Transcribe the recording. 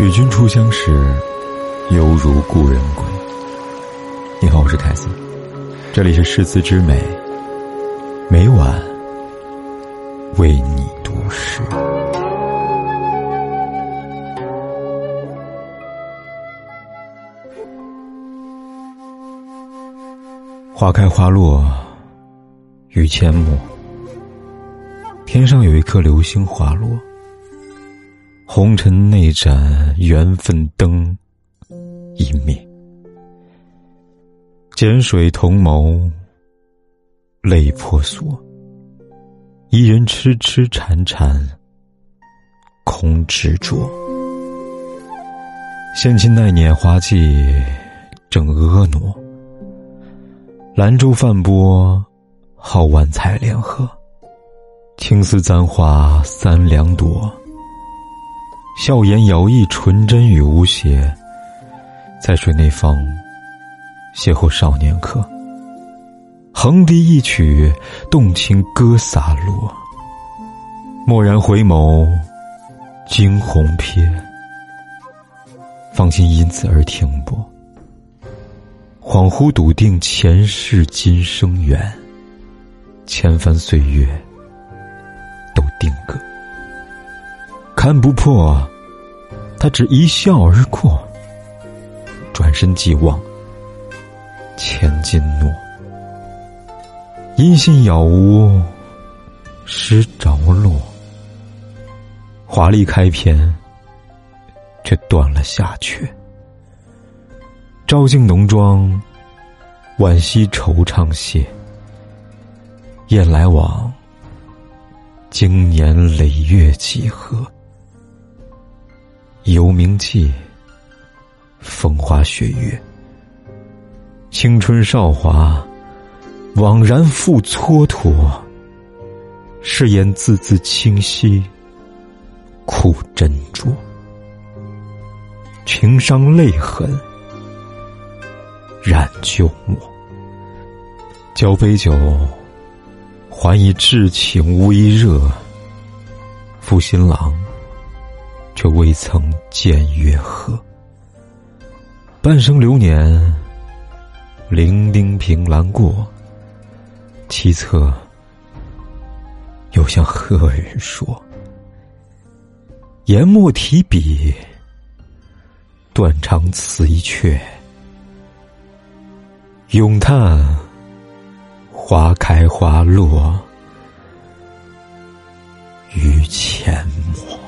与君初相识，犹如故人归。你好，我是凯斯，这里是诗词之美，每晚为你读诗。花开花落，于阡陌。天上有一颗流星滑落。红尘内盏缘分灯一灭，剪水同眸，泪婆娑。一人痴痴缠缠，空执着。现今那年花季正婀娜，兰州泛波，好万彩莲荷。青丝簪花三两朵。笑颜摇曳，纯真与无邪，在水内方邂逅少年客。横笛一曲，动情歌洒落。蓦然回眸，惊鸿瞥，芳心因此而停泊。恍惚笃定前世今生缘，千帆岁月看不破，他只一笑而过，转身即忘，千金诺。音信杳无，诗着落，华丽开篇，却断了下阙。朝镜浓妆，惋惜惆怅谢，雁来往，经年累月几何？游名记，风花雪月，青春韶华，枉然复蹉跎。誓言字字清晰，苦斟酌，情伤泪痕，染旧墨。交杯酒，还以至情微热。负新郎。却未曾见月河，半生流年，伶仃凭栏过。凄恻，又向何人说？研墨提笔，断肠词一阙，咏叹花开花落于阡陌。